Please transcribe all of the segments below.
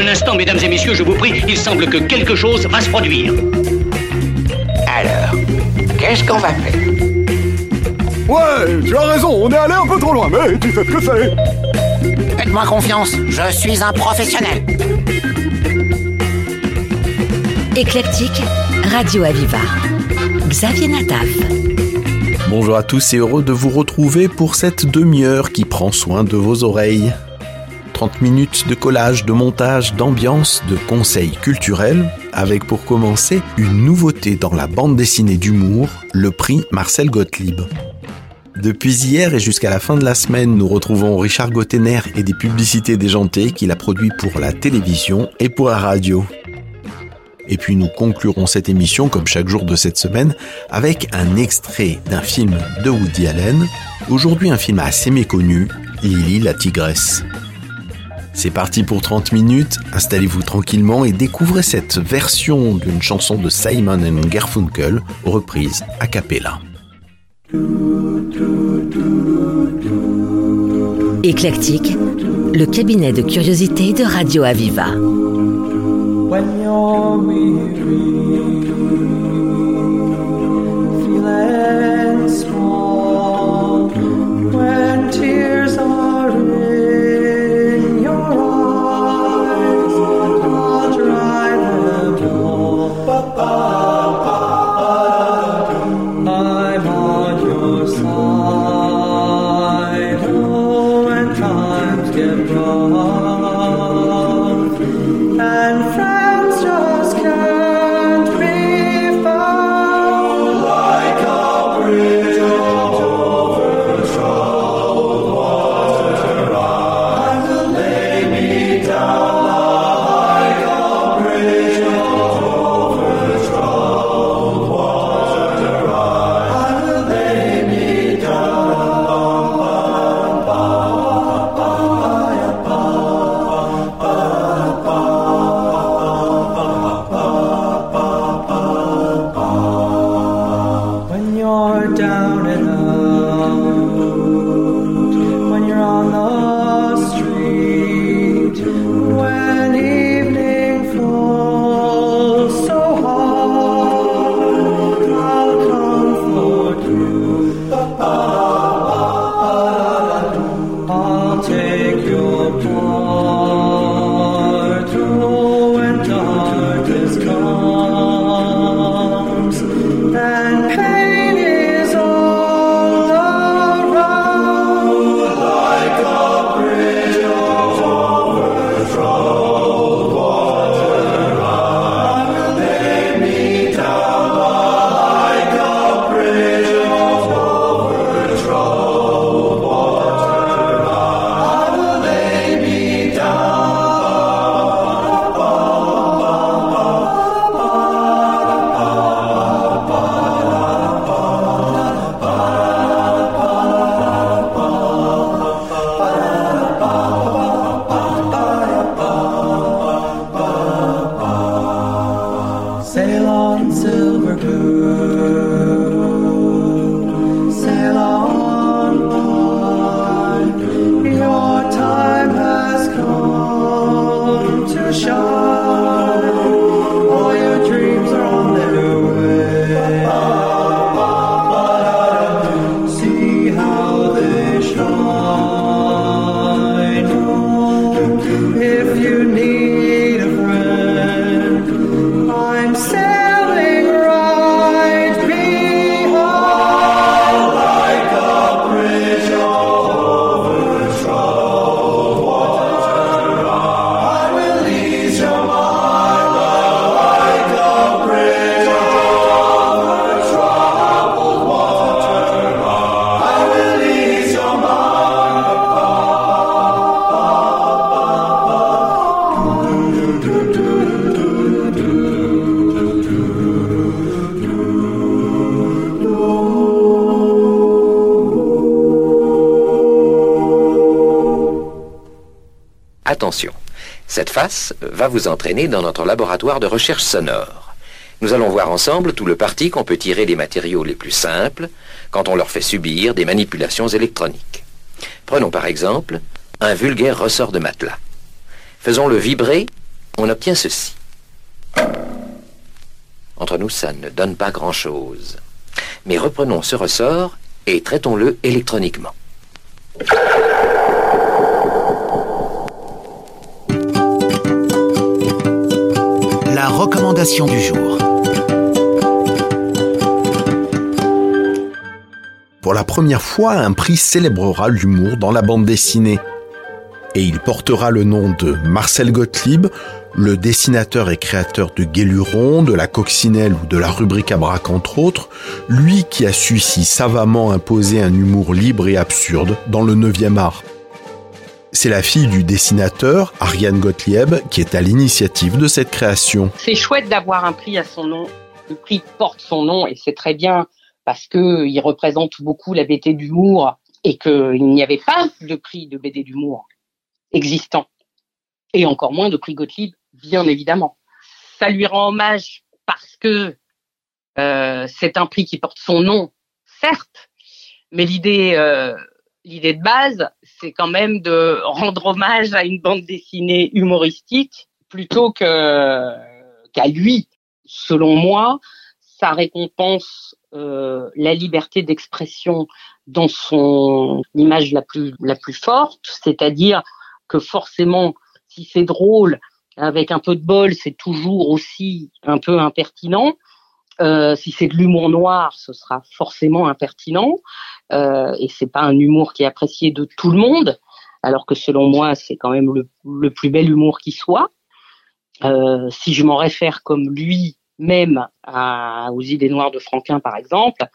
Un instant, mesdames et messieurs, je vous prie, il semble que quelque chose va se produire. Alors, qu'est-ce qu'on va faire? Ouais, tu as raison, on est allé un peu trop loin, mais tu sais ce que c'est. Faites-moi confiance, je suis un professionnel. Éclectique, Radio Aviva. Xavier Nataf. Bonjour à tous et heureux de vous retrouver pour cette demi-heure qui prend soin de vos oreilles. 30 minutes de collage, de montage, d'ambiance, de conseils culturels, avec pour commencer une nouveauté dans la bande dessinée d'humour, le prix Marcel Gottlieb. Depuis hier et jusqu'à la fin de la semaine, nous retrouvons Richard Gottener et des publicités déjantées qu'il a produit pour la télévision et pour la radio. Et puis nous conclurons cette émission, comme chaque jour de cette semaine, avec un extrait d'un film de Woody Allen, aujourd'hui un film assez méconnu, Lily la tigresse. C'est parti pour 30 minutes, installez-vous tranquillement et découvrez cette version d'une chanson de Simon Garfunkel, reprise a cappella. Éclectique, le cabinet de curiosité de Radio Aviva. shore. Cette face va vous entraîner dans notre laboratoire de recherche sonore. Nous allons voir ensemble tout le parti qu'on peut tirer des matériaux les plus simples quand on leur fait subir des manipulations électroniques. Prenons par exemple un vulgaire ressort de matelas. Faisons-le vibrer on obtient ceci. Entre nous, ça ne donne pas grand-chose. Mais reprenons ce ressort et traitons-le électroniquement. Recommandation du jour. Pour la première fois, un prix célébrera l'humour dans la bande dessinée. Et il portera le nom de Marcel Gottlieb, le dessinateur et créateur de Guéluron, de la Coccinelle ou de la rubrique à braque entre autres, lui qui a su si savamment imposer un humour libre et absurde dans le 9e art. C'est la fille du dessinateur, Ariane Gottlieb, qui est à l'initiative de cette création. C'est chouette d'avoir un prix à son nom. Le prix porte son nom et c'est très bien parce que il représente beaucoup la BD d'humour et qu'il n'y avait pas de prix de BD d'humour existant et encore moins de prix Gottlieb, bien évidemment. Ça lui rend hommage parce que euh, c'est un prix qui porte son nom, certes, mais l'idée euh, l'idée de base, c'est quand même de rendre hommage à une bande dessinée humoristique plutôt qu'à lui. Selon moi, ça récompense euh, la liberté d'expression dans son image la plus forte, c'est-à-dire que forcément, si c'est drôle, avec un peu de bol, c'est toujours aussi un peu impertinent. Euh, si c'est de l'humour noir, ce sera forcément impertinent. Euh, et c'est pas un humour qui est apprécié de tout le monde, alors que selon moi, c'est quand même le, plus bel humour qui soit. Euh, si je m'en réfère comme lui même à, aux idées noires de Franquin, par exemple,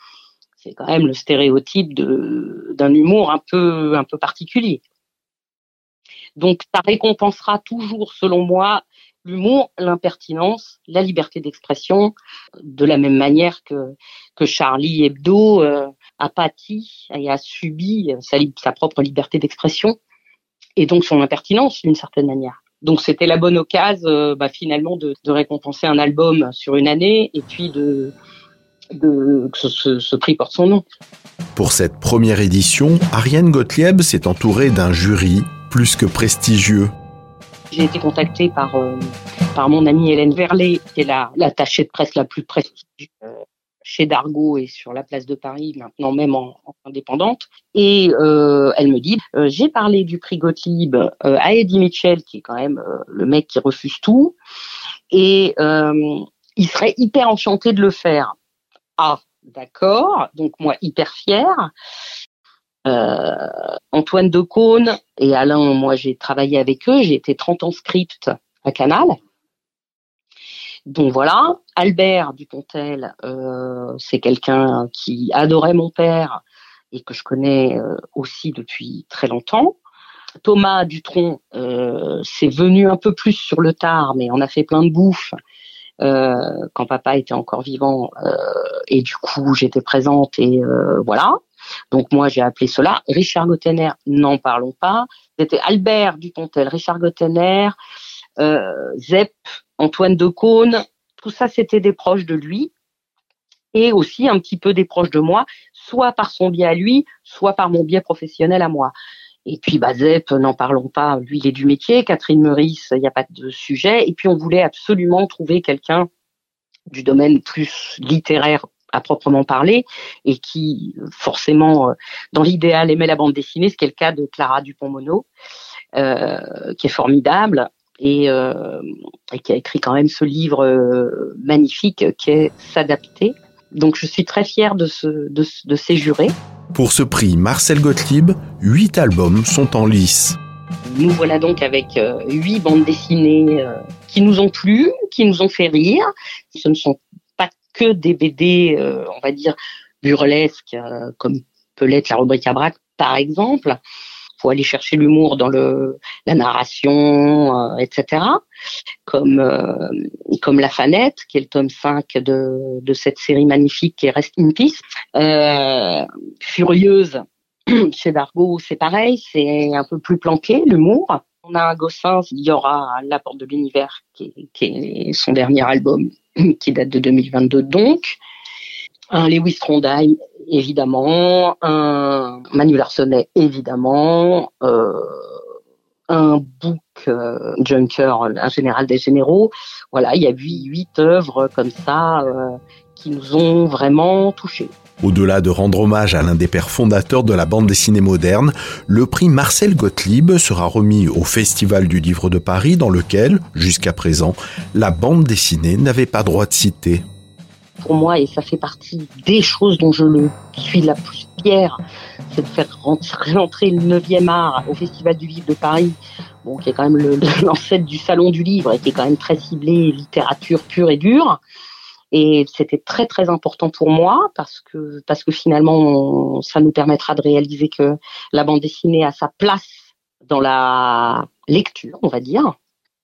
c'est quand même le stéréotype d'un humour un peu un peu particulier. Donc ça récompensera toujours, selon moi, l'humour, l'impertinence, la liberté d'expression, de la même manière que, Charlie Hebdo euh, a pâti et a subi sa, propre liberté d'expression et donc son impertinence d'une certaine manière. Donc c'était la bonne occasion euh, bah, finalement de, récompenser un album sur une année et puis de, de que ce, ce prix porte son nom. Pour cette première édition, Ariane Gottlieb s'est entourée d'un jury plus que prestigieux. J'ai été contactée par, euh, par mon amie Hélène Verlet, qui est la l'attachée de presse la plus prestigieuse euh, chez Dargaud et sur la place de Paris, maintenant même en, en indépendante. Et euh, elle me dit, j'ai parlé du prix Gottlieb à Eddie Mitchell, qui est quand même le mec qui refuse tout, et il serait hyper enchanté de le faire. Ah, d'accord. Donc moi, hyper fière. Euh, Antoine Decaune et Alain, moi j'ai travaillé avec eux, j'ai été 30 ans script à Canal. Donc voilà, Albert Dupontel, euh, c'est quelqu'un qui adorait mon père et que je connais euh, aussi depuis très longtemps. Thomas Dutronc, euh, c'est venu un peu plus sur le tard, mais on a fait plein de bouffe euh, quand papa était encore vivant et du coup j'étais présente et voilà. Donc moi j'ai appelé cela Richard Gottener, n'en parlons pas. C'était Albert Dupontel, Richard Gottener, euh, Zepp, Antoine Decaune, tout ça c'était des proches de lui et aussi un petit peu des proches de moi, soit par son biais à lui, soit par mon biais professionnel à moi. Et puis bah, Zepp, n'en parlons pas, lui il est du métier, Catherine Meurice, il n'y a pas de sujet. Et puis on voulait absolument trouver quelqu'un du domaine plus littéraire à proprement parler et qui forcément dans l'idéal aimait la bande dessinée, ce qui est le cas de Clara Dupont-Mono, euh, qui est formidable et, euh, et, qui a écrit quand même ce livre euh, magnifique qui est S'adapter. Donc je suis très fière de, ce, de, de ces jurés. Pour ce prix Marcel Gottlieb, huit albums sont en lice. Nous voilà donc avec euh, huit bandes dessinées euh, qui nous ont plu, qui nous ont fait rire. Ce ne sont que des BD, euh, on va dire, burlesques, euh, comme peut l'être la rubrique à braque, par exemple. faut aller chercher l'humour dans la narration, euh, etc. Comme comme La Fanette, qui est le tome 5 de, de cette série magnifique qui est Rest in Peace. Furieuse, chez Dargo, c'est pareil, c'est un peu plus planqué, l'humour. On a un il y aura La Porte de l'Univers, qui, est son dernier album, qui date de 2022 donc, un Lewis Trondheim évidemment, un Manuel Arsenet évidemment, euh, un book Junker, un général des généraux. Voilà, il y a huit, huit œuvres comme ça qui nous ont vraiment touchés. Au-delà de rendre hommage à l'un des pères fondateurs de la bande dessinée moderne, le prix Marcel Gottlieb sera remis au Festival du Livre de Paris dans lequel, jusqu'à présent, la bande dessinée n'avait pas droit de citer. Pour moi, et ça fait partie des choses dont je le suis la plus fière, c'est de faire rentrer le 9e art au Festival du Livre de Paris, bon, qui est quand même l'ancêtre du Salon du Livre et qui est quand même très ciblé littérature pure et dure. Et c'était très très important pour moi parce que parce que finalement ça nous permettra de réaliser que la bande dessinée a sa place dans la lecture, on va dire.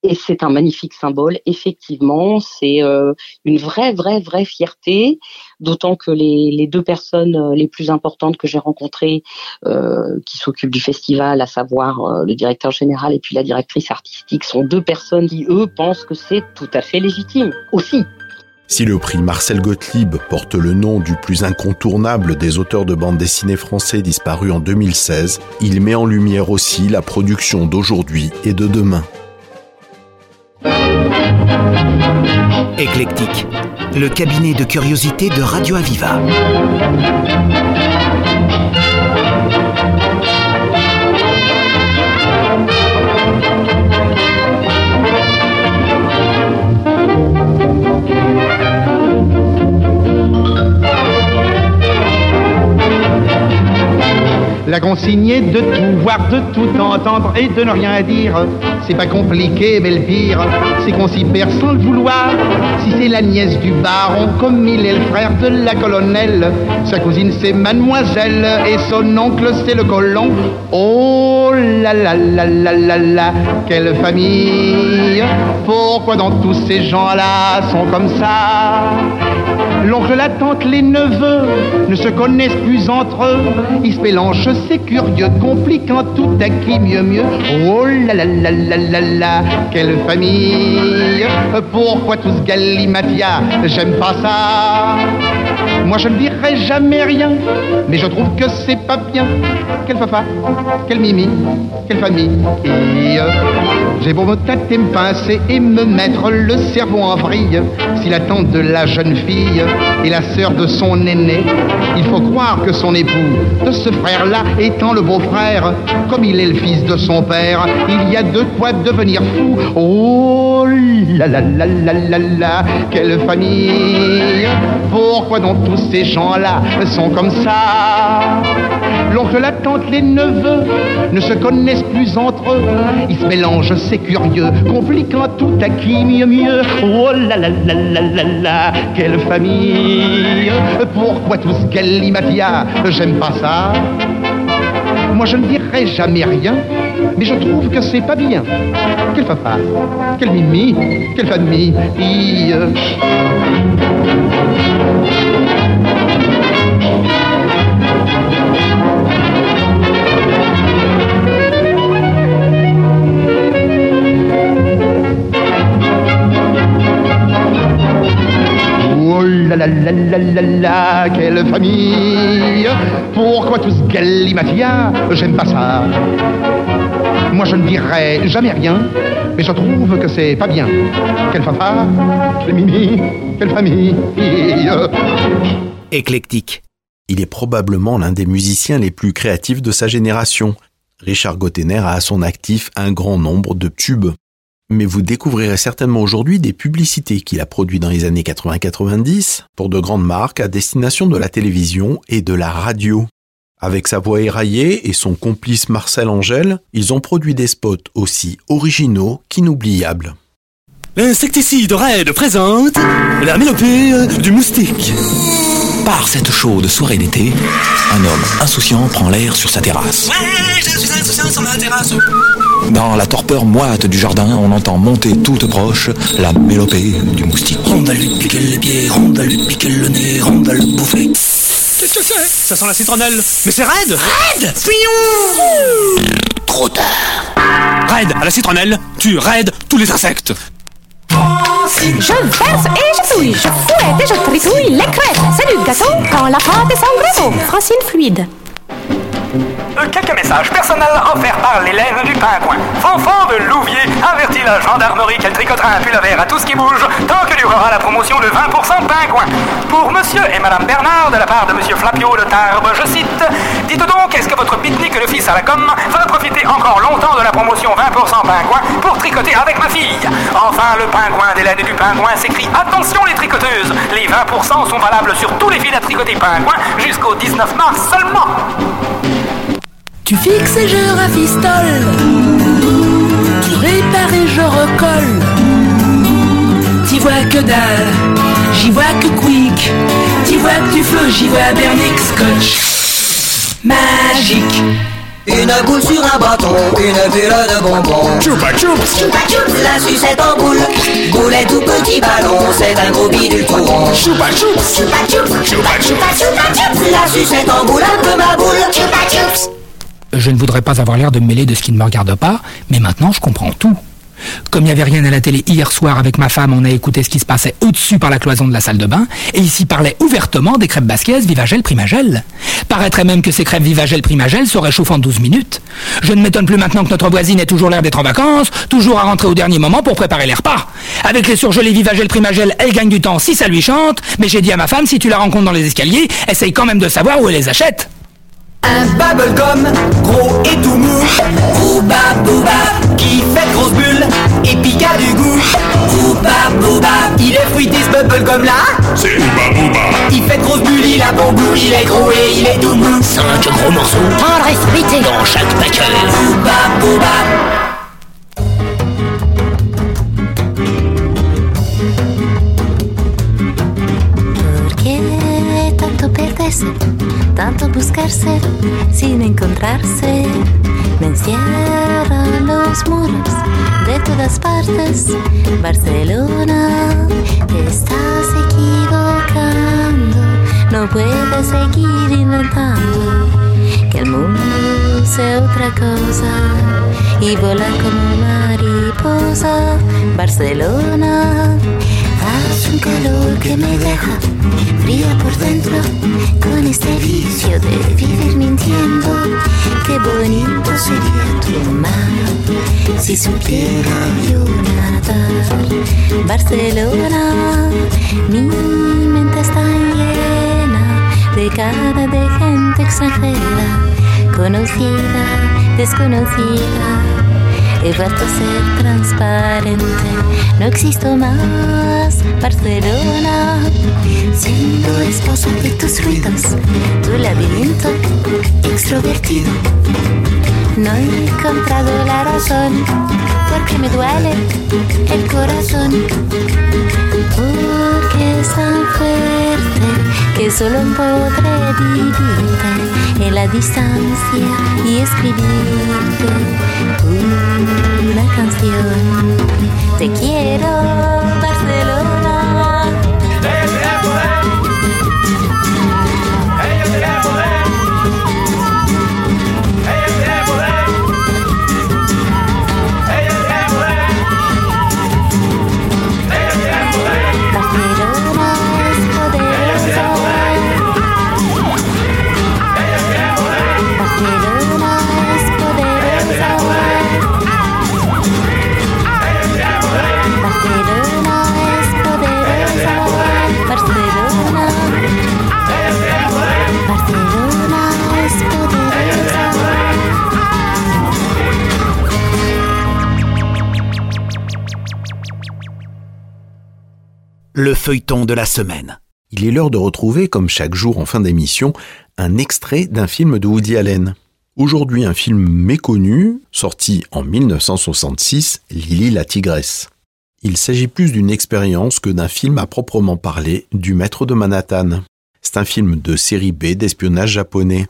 Et c'est un magnifique symbole, effectivement. C'est euh, une vraie, vraie, vraie fierté, d'autant que les, les, deux personnes euh, les plus importantes que j'ai rencontrées, euh, qui s'occupent du festival, à savoir le directeur général et puis la directrice artistique, sont deux personnes qui, eux, pensent que c'est tout à fait légitime aussi. Si le prix Marcel Gottlieb porte le nom du plus incontournable des auteurs de bande dessinée français disparu en 2016, il met en lumière aussi la production d'aujourd'hui et de demain. Éclectique, le cabinet de curiosité de Radio Aviva. La consigne est de tout voir, de tout entendre et de ne rien dire. C'est pas compliqué, mais le pire, c'est qu'on s'y perd sans le vouloir. Si c'est la nièce du baron, comme il est le frère de la colonelle, sa cousine c'est mademoiselle et son oncle c'est le colon. Oh là là là là là là, quelle famille Pourquoi dans tous ces gens-là sont comme ça? L'oncle, la tante, les neveux ne se connaissent plus entre eux. Ils se mélangent, c'est curieux, compliquant tout à qui mieux mieux. Oh là là là là quelle famille Pourquoi tout ce galimafia J'aime pas ça. Moi je ne dirai jamais rien, mais je trouve que c'est pas bien. Quel papa, quel mimi, quelle famille. J'ai beau me tâter, me pincer et me mettre le cerveau en vrille. Si la tante de la jeune fille et la sœur de son aîné, il faut croire que son époux de ce frère-là étant le beau-frère, comme il est le fils de son père, il y a de quoi devenir fou. Oh là là là là là là, quelle famille Pourquoi donc tous ces gens-là sont comme ça L'oncle, la tante, les neveux ne se connaissent plus entre eux. Ils se mélangent, c'est curieux, compliquant tout à qui mieux mieux. Oh là là là là là là, quelle famille Pourquoi tout ce galimafia J'aime pas ça. Moi je ne dirai jamais rien, mais je trouve que c'est pas bien. Quel papa, quelle mimi, quelle famille. La la la la la, quelle famille Pourquoi tout ce galimafia J'aime pas ça. Moi je ne dirai jamais rien, mais je trouve que c'est pas bien. Quel papa, quel mimi, quelle famille. Éclectique. Il est probablement l'un des musiciens les plus créatifs de sa génération. Richard Gottener a à son actif un grand nombre de tubes mais vous découvrirez certainement aujourd'hui des publicités qu'il a produites dans les années 80-90 pour de grandes marques à destination de la télévision et de la radio. Avec sa voix éraillée et son complice Marcel Angèle, ils ont produit des spots aussi originaux qu'inoubliables. L'insecticide Red présente la mélopée du moustique. Par cette chaude soirée d'été, un homme insouciant prend l'air sur sa terrasse. Ouais, Dans la torpeur moite du jardin, on entend monter toute proche la mélopée du moustique. On va lui piquer les pieds, on va lui piquer le nez, on va le bouffer. Qu'est-ce que c'est? Ça sent la citronnelle. Mais c'est Red Red Fillon Trop tard Red à la citronnelle, tu Red tous les insectes. Je verse et je souille, je fouette et je tritouille les crevettes. C'est du gâteau quand la pâte est sans gâteau. Francine fluide. Quelques messages personnels offerts par l'Hélène du Pingouin. Fanfan de Louvier avertit la gendarmerie qu'elle tricotera un pull à verre à tout ce qui bouge tant que durera la promotion de 20% Pingouin. Pour monsieur et madame Bernard, de la part de monsieur Flapio de Tarbes, je cite Dites donc, est-ce que votre pique-nique le fils à la com va profiter encore longtemps de la promotion 20% Pingouin pour tricoter avec ma fille? Enfin, le pingouin d'Hélène du Pingouin s'écrie Attention les tricoteuses Les 20% sont valables sur tous les fils à tricoter Pingouin jusqu'au 19 mars seulement Tu fixes et je rafistole. Tu répares et je recolle. T'y vois que dalle, j'y vois que quick. T'y vois que tu flots, j'y vois Bernick Scotch. Magique. Une boule sur un bâton, une bulle de bonbons. Choupa choups. Choupa choups, la sucette en boule. Boulet tout petit ballon, c'est un gros bidule tout rond. Choupa choups. Choupa choups. Choupa choupa choupa choups. La sucette en boule, un peu ma boule. Choupa choups. Je ne voudrais pas avoir l'air de me mêler de ce qui ne me regarde pas, mais maintenant je comprends tout. Comme il n'y avait rien à la télé hier soir avec ma femme, on a écouté ce qui se passait au-dessus par la cloison de la salle de bain, et ici parlait ouvertement des crêpes basquaises Vivagel Primagel. Paraîtrait même que ces crêpes Vivagel Primagel se réchauffent en 12 minutes. Je ne m'étonne plus maintenant que notre voisine ait toujours l'air d'être en vacances, toujours à rentrer au dernier moment pour préparer les repas. Avec les surgelés Vivagel Primagel, elle gagne du temps si ça lui chante, mais j'ai dit à ma femme, si tu la rencontres dans les escaliers, essaye quand même de savoir où elle les achète. Un bubblegum, gros et tout mou. Booba booba, qui fait de grosses bulles et pique à du goût. Booba booba, il est fruité ce bubblegum là. C'est Booba Booba. Il fait de grosses bulles, il a bon goût, il est gros et il est tout mou. Cinq gros morceaux. Tendre et fruité dans chaque paquet. Booba booba. Tanto buscarse sin encontrarse? Me encierran los muros de todas partes. Barcelona, te estás equivocando. No puedes seguir inventando que el mundo sea otra cosa y volar como mariposa. Barcelona, hace un calor que me deja fría por dentro con este vicio de vivir mintiendo. Qué bonito sería tu mar si supiera yo nadar. Barcelona, mi mente está llena de cara de gente extranjera, conocida, desconocida. He vuelto a ser transparente, no existo más, Barcelona. Siendo esposa de tus ruidos, tu laberinto extrovertido. No he encontrado la razón, porque me duele el corazón. Porque tan fuerte que solo podré vivirte en la distancia y escribirte una canción. Te quiero, Le feuilleton de la semaine. Il est l'heure de retrouver, comme chaque jour en fin d'émission, un extrait d'un film de Woody Allen. Aujourd'hui, un film méconnu, sorti en 1966, Lily la tigresse. Il s'agit plus d'une expérience que d'un film à proprement parler du maître de Manhattan. C'est un film de série B d'espionnage japonais.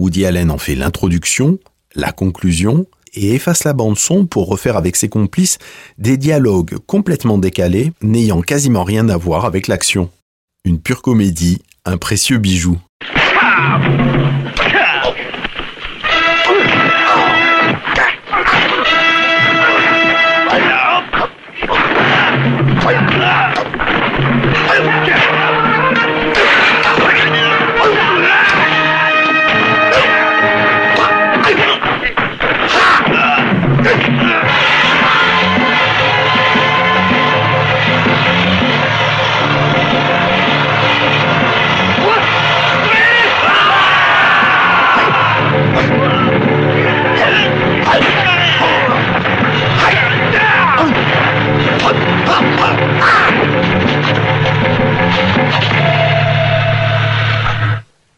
Woody Allen en fait l'introduction, la conclusion et efface la bande son pour refaire avec ses complices des dialogues complètement décalés, n'ayant quasiment rien à voir avec l'action. Une pure comédie, un précieux bijou.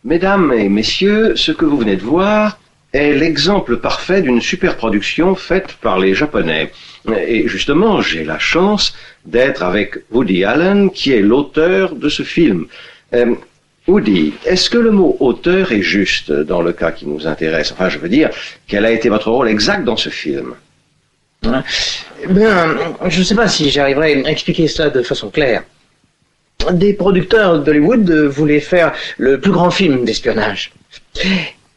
Mesdames et messieurs, ce que vous venez de voir est l'exemple parfait d'une superproduction faite par les Japonais. Et justement, j'ai la chance d'être avec Woody Allen, qui est l'auteur de ce film. Euh, Woody, est-ce que le mot auteur est juste dans le cas qui nous intéresse? Enfin, je veux dire, quel a été votre rôle exact dans ce film? Ben, je ne sais pas si j'arriverai à expliquer cela de façon claire. Des producteurs d'Hollywood voulaient faire le plus grand film d'espionnage.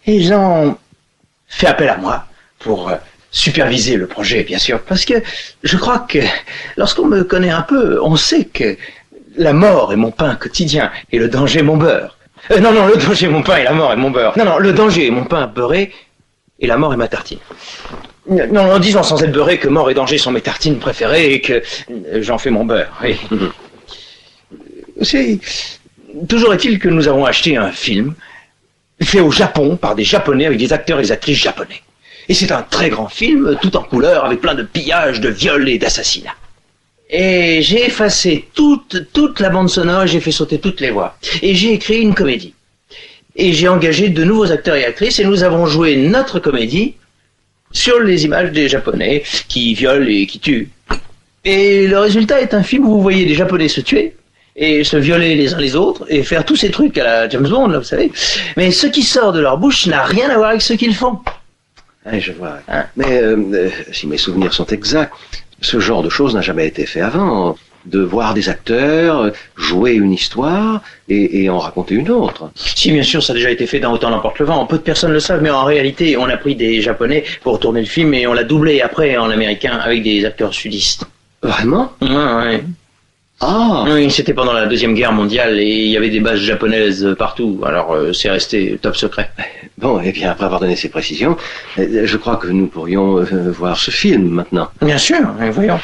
Ils ont fait appel à moi pour euh, superviser le projet, bien sûr, parce que je crois que lorsqu'on me connaît un peu, on sait que la mort est mon pain quotidien et le danger mon beurre. Euh, non, non, le danger est mon pain et la mort est mon beurre. Non, non, le danger est mon pain beurré et la mort est ma tartine. Non, en disant sans être beurré que mort et danger sont mes tartines préférées et que euh, j'en fais mon beurre. C'est toujours est-il que nous avons acheté un film fait au Japon par des Japonais avec des acteurs et des actrices japonais. Et c'est un très grand film, tout en couleur, avec plein de pillages, de viols et d'assassinats. Et j'ai effacé toute, toute la bande sonore, j'ai fait sauter toutes les voix. Et j'ai écrit une comédie. Et j'ai engagé de nouveaux acteurs et actrices et nous avons joué notre comédie sur les images des Japonais qui violent et qui tuent. Et le résultat est un film où vous voyez des Japonais se tuer et se violer les uns les autres et faire tous ces trucs à la James Bond, là, vous savez. Mais ce qui sort de leur bouche n'a rien à voir avec ce qu'ils font. Ah, je vois. Mais euh, euh, si mes souvenirs sont exacts, ce genre de choses n'a jamais été fait avant. De voir des acteurs euh, jouer une histoire et, et en raconter une autre. Si, bien sûr, ça a déjà été fait dans Autant l'emporte le vent. Peu de personnes le savent, mais en réalité, on a pris des Japonais pour tourner le film et on l'a doublé après en américain avec des acteurs sudistes. Vraiment? Ouais, ouais. Ah Oui, c'était pendant la Deuxième Guerre mondiale et il y avait des bases japonaises partout, alors euh, c'est resté top secret. Bon, et bien après avoir donné ces précisions, euh, je crois que nous pourrions euh, voir ce film maintenant. Bien sûr, hein, voyons.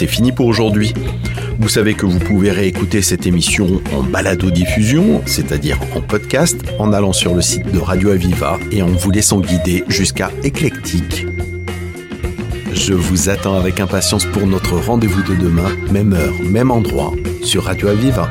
C'est fini pour aujourd'hui. Vous savez que vous pouvez réécouter cette émission en balado-diffusion, c'est-à-dire en podcast, en allant sur le site de Radio Aviva et en vous laissant guider jusqu'à Éclectique. Je vous attends avec impatience pour notre rendez-vous de demain, même heure, même endroit, sur Radio Aviva.